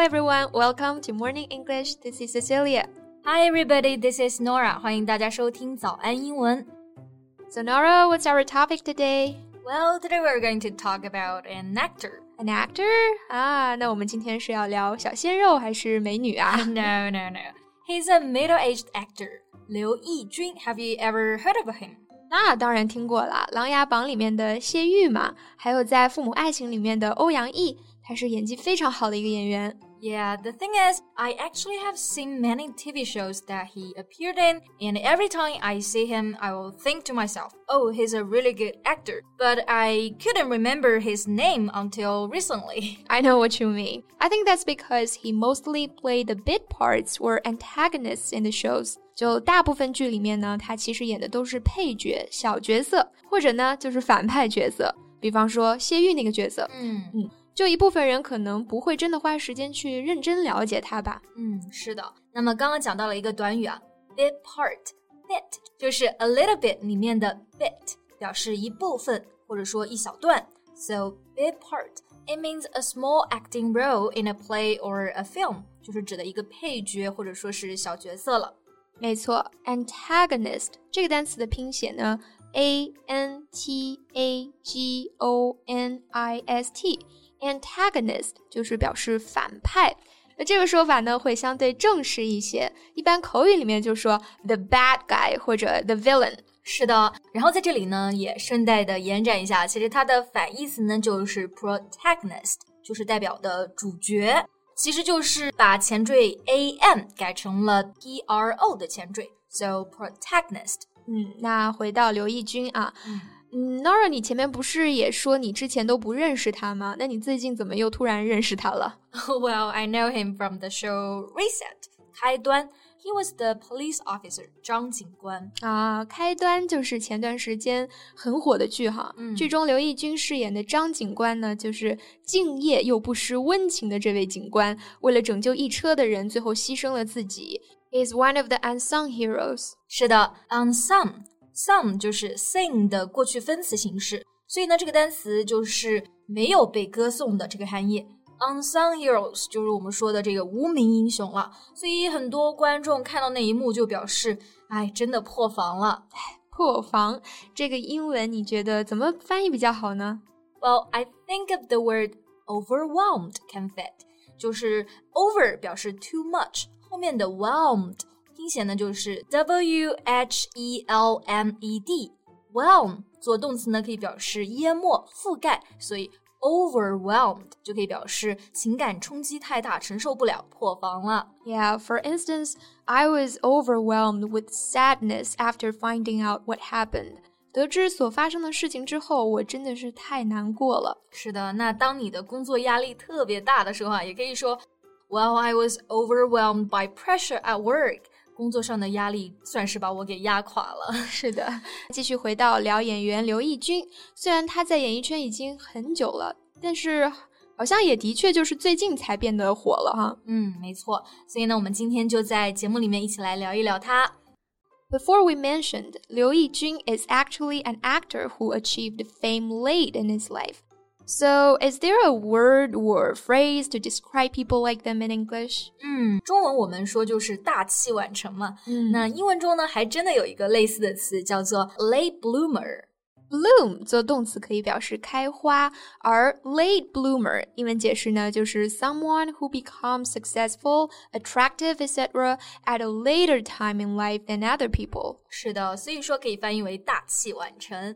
Hello everyone, welcome to Morning English. This is Cecilia. Hi everybody, this is Norah. 欢迎大家收听早安英文。So Norah, what's our topic today? Well, today we're going to talk about an actor. An actor? Ah, 啊，那我们今天是要聊小鲜肉还是美女啊？No, no, no. He's a middle-aged actor. 刘奕君，Have you ever heard of him? 那当然听过了，《琅琊榜》里面的谢玉嘛，还有在《父母爱情》里面的欧阳毅，他是演技非常好的一个演员。Yeah, the thing is, I actually have seen many TV shows that he appeared in, and every time I see him, I will think to myself, oh, he's a really good actor. But I couldn't remember his name until recently. I know what you mean. I think that's because he mostly played the bit parts or antagonists in the shows. 就大部分剧里面呢，他其实演的都是配角、小角色，或者呢就是反派角色。比方说谢玉那个角色，嗯嗯。 就一部分人可能不会真的花时间去认真了解它吧。嗯，是的。那么刚刚讲到了一个短语啊，bit part，bit 就是 a little bit 里面的 bit，表示一部分或者说一小段。So bit part it means a small acting role in a play or a film，就是指的一个配角或者说是小角色了。没错，antagonist 这个单词的拼写呢，a n t a g o n i s t。Antagonist 就是表示反派，那这个说法呢会相对正式一些，一般口语里面就说 the bad guy 或者 the villain。是的，然后在这里呢也顺带的延展一下，其实它的反义词呢就是 protagonist，就是代表的主角，其实就是把前缀 a m 改成了 p r o 的前缀，so protagonist。嗯，那回到刘奕君啊。嗯嗯，Norah，你前面不是也说你之前都不认识他吗？那你最近怎么又突然认识他了？Well, I know him from the show Reset 开端。He was the police officer，张警官啊。开端就是前段时间很火的剧哈。嗯、剧中刘奕君饰演的张警官呢，就是敬业又不失温情的这位警官，为了拯救一车的人，最后牺牲了自己。Is one of the unsung heroes。是的，unsung Some 就是 sing 的过去分词形式，所以呢，这个单词就是没有被歌颂的这个含义。Unsung heroes 就是我们说的这个无名英雄了。所以很多观众看到那一幕就表示，哎，真的破防了。破防这个英文你觉得怎么翻译比较好呢？Well, I think of the word overwhelmed can fit，就是 over 表示 too much，后面的 whelmed。拼写呢就是 W H E L M E D，whelm 做动词呢可以表示淹没、覆盖，所以 overwhelmed 就可以表示情感冲击太大，承受不了，破防了。Yeah, for instance, I was overwhelmed with sadness after finding out what happened. 得知所发生的事情之后，我真的是太难过了。是的，那当你的工作压力特别大的时候啊，也可以说，Well, I was overwhelmed by pressure at work. 工作上的压力算是把我给压垮了。是的，继续回到聊演员刘奕君，虽然他在演艺圈已经很久了，但是好像也的确就是最近才变得火了哈。嗯，没错。所以呢，我们今天就在节目里面一起来聊一聊他。Before we mentioned, Liu Yijun is actually an actor who achieved fame late in his life. So, is there a word or phrase to describe people like them in English? 嗯，中文我们说就是大器晚成嘛。嗯，那英文中呢，还真的有一个类似的词叫做 late bloomer。Bloom 做动词可以表示开花，而 late bloomer 英文解释呢，就是 someone who becomes successful, attractive, etc. at a later time in life than other people. 是的，所以说可以翻译为大器晚成。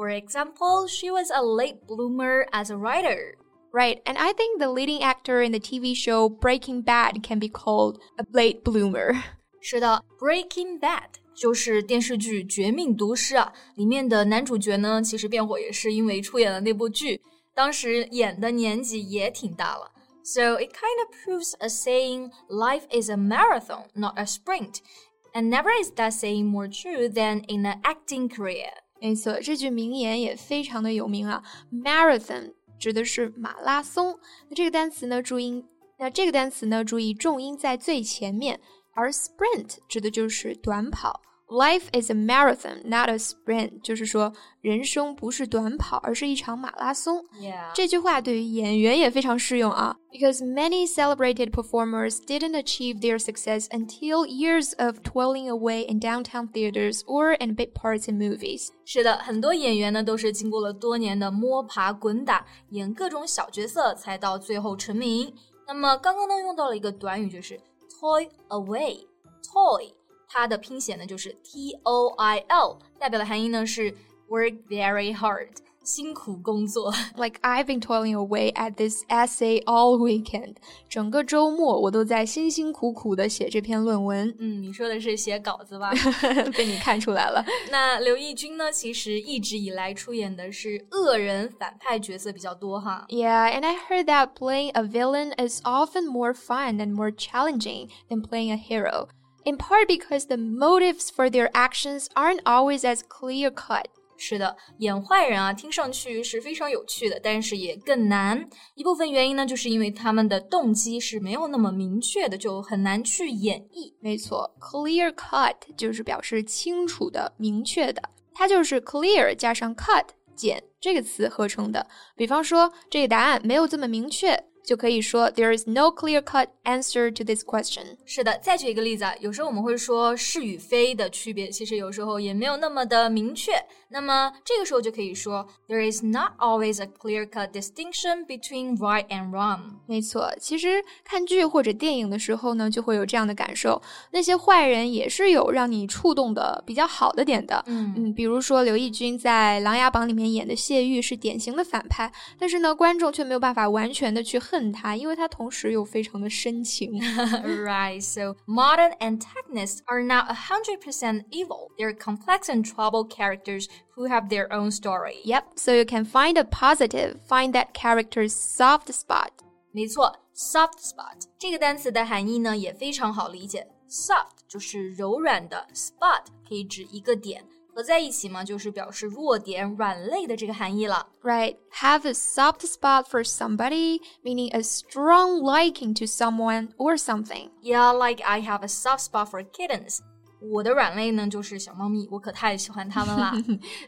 For example, she was a late bloomer as a writer. Right, and I think the leading actor in the TV show Breaking Bad can be called a late bloomer. 是的，Breaking Bad 就是电视剧《绝命毒师》啊，里面的男主角呢，其实变火也是因为出演了那部剧，当时演的年纪也挺大了。So it kind of proves a saying, life is a marathon, not a sprint. And never is that saying more true than in an acting career. 没错，这句名言也非常的有名啊。Marathon 指的是马拉松，那这个单词呢，注音，那这个单词呢，注意重音在最前面，而 sprint 指的就是短跑。Life is a marathon, not a sprint，就是说人生不是短跑，而是一场马拉松。Yeah. 这句话对于演员也非常适用啊，because many celebrated performers didn't achieve their success until years of toiling away in downtown theaters or in bit parts in movies。是的，很多演员呢都是经过了多年的摸爬滚打，演各种小角色，才到最后成名。那么刚刚呢用到了一个短语，就是 toil away。toy 它的拼写呢就是 T O I L，代表的含义呢是 work very hard，辛苦工作。 Like I've been toiling away at this essay all weekend，整个周末我都在辛辛苦苦的写这篇论文，嗯，你说的是写稿子吧？被你看出来了。那刘奕君呢，其实一直以来出演的是恶人反派角色比较多哈。 Yeah, and I heard that playing a villain is often more fun and more challenging than playing a hero. In part because the motives for their actions aren't always as clear cut. 是的，演坏人啊，听上去是非常有趣的，但是也更难。一部分原因呢，就是因为他们的动机是没有那么明确的，就很难去演绎。没错，clear cut 就是表示清楚的、明确的，它就是 clear 加上 cut 减这个词合成的。比方说，这个答案没有这么明确，就可以说 There is no clear-cut answer to this question。是的，再举一个例子啊，有时候我们会说是与非的区别，其实有时候也没有那么的明确。那么这个时候就可以说，There is not always a clear-cut distinction between right and wrong。没错，其实看剧或者电影的时候呢，就会有这样的感受。那些坏人也是有让你触动的比较好的点的。嗯嗯，比如说刘奕君在《琅琊榜》里面演的谢玉是典型的反派，但是呢，观众却没有办法完全的去 恨他，因为他同时又非常的深情。 right, so modern antagonists are not 100% evil. They're complex and troubled characters who have their own story. Yep, so you can find a positive, find that character's soft spot. 没错，soft spot 这个单词的含义呢也非常好理解。soft 就是柔软的，spot 可以指一个点， 合在一起嘛，就是表示弱点、软肋的这个含义了。 Right, have a soft spot for somebody, meaning a strong liking to someone or something. Yeah, like I have a soft spot for kittens. 我的软肋呢就是小猫咪，我可太喜欢它们啦。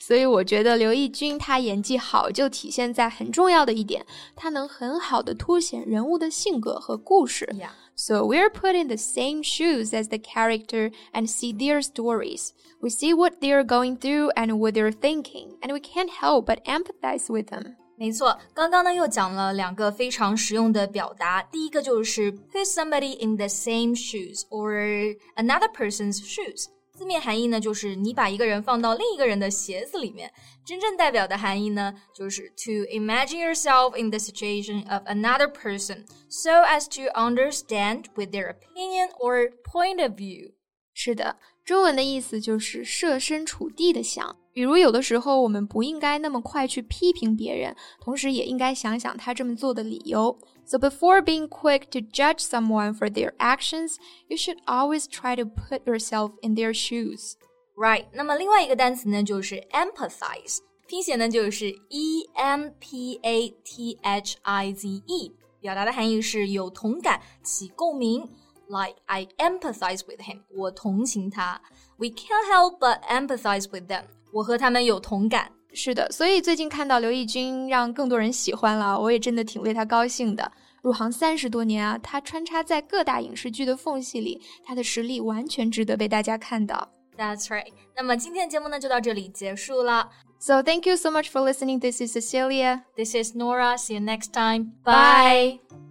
所以我觉得刘奕君他演技好，就体现在很重要的一点，他能很好的凸显人物的性格和故事。 yeah. So we're put in the same shoes as the character and see their stories. We see what they're going through and what they're thinking, and we can't help but empathize with them. 没错，刚刚呢又讲了两个非常实用的表达。第一个就是 put somebody in the same shoes or another person's shoes。字面含义呢就是你把一个人放到另一个人的鞋子里面。真正代表的含义呢就是 to imagine yourself in the situation of another person so as to understand with their opinion or point of view。是的，中文的意思就是设身处地的想。比如，有的时候我们不应该那么快去批评别人，同时也应该想想他这么做的理由。So before being quick to judge someone for their actions, you should always try to put yourself in their shoes. Right，那么另外一个单词呢，就是 empathize，拼写呢就是 e m p a t h i z e，表达的含义是有同感、起共鸣。 like I empathize with him, 我同情他. We can't help but empathize with them. them，我和他们有同感。是的，所以最近看到刘奕君让更多人喜欢了，我也真的挺为他高兴的。入行三十多年啊，他穿插在各大影视剧的缝隙里，他的实力完全值得被大家看到。That's right。那么今天节目呢就到这里结束了。So thank you so much for listening. This is Cecilia. This is Norah. See you next time. Bye. Bye.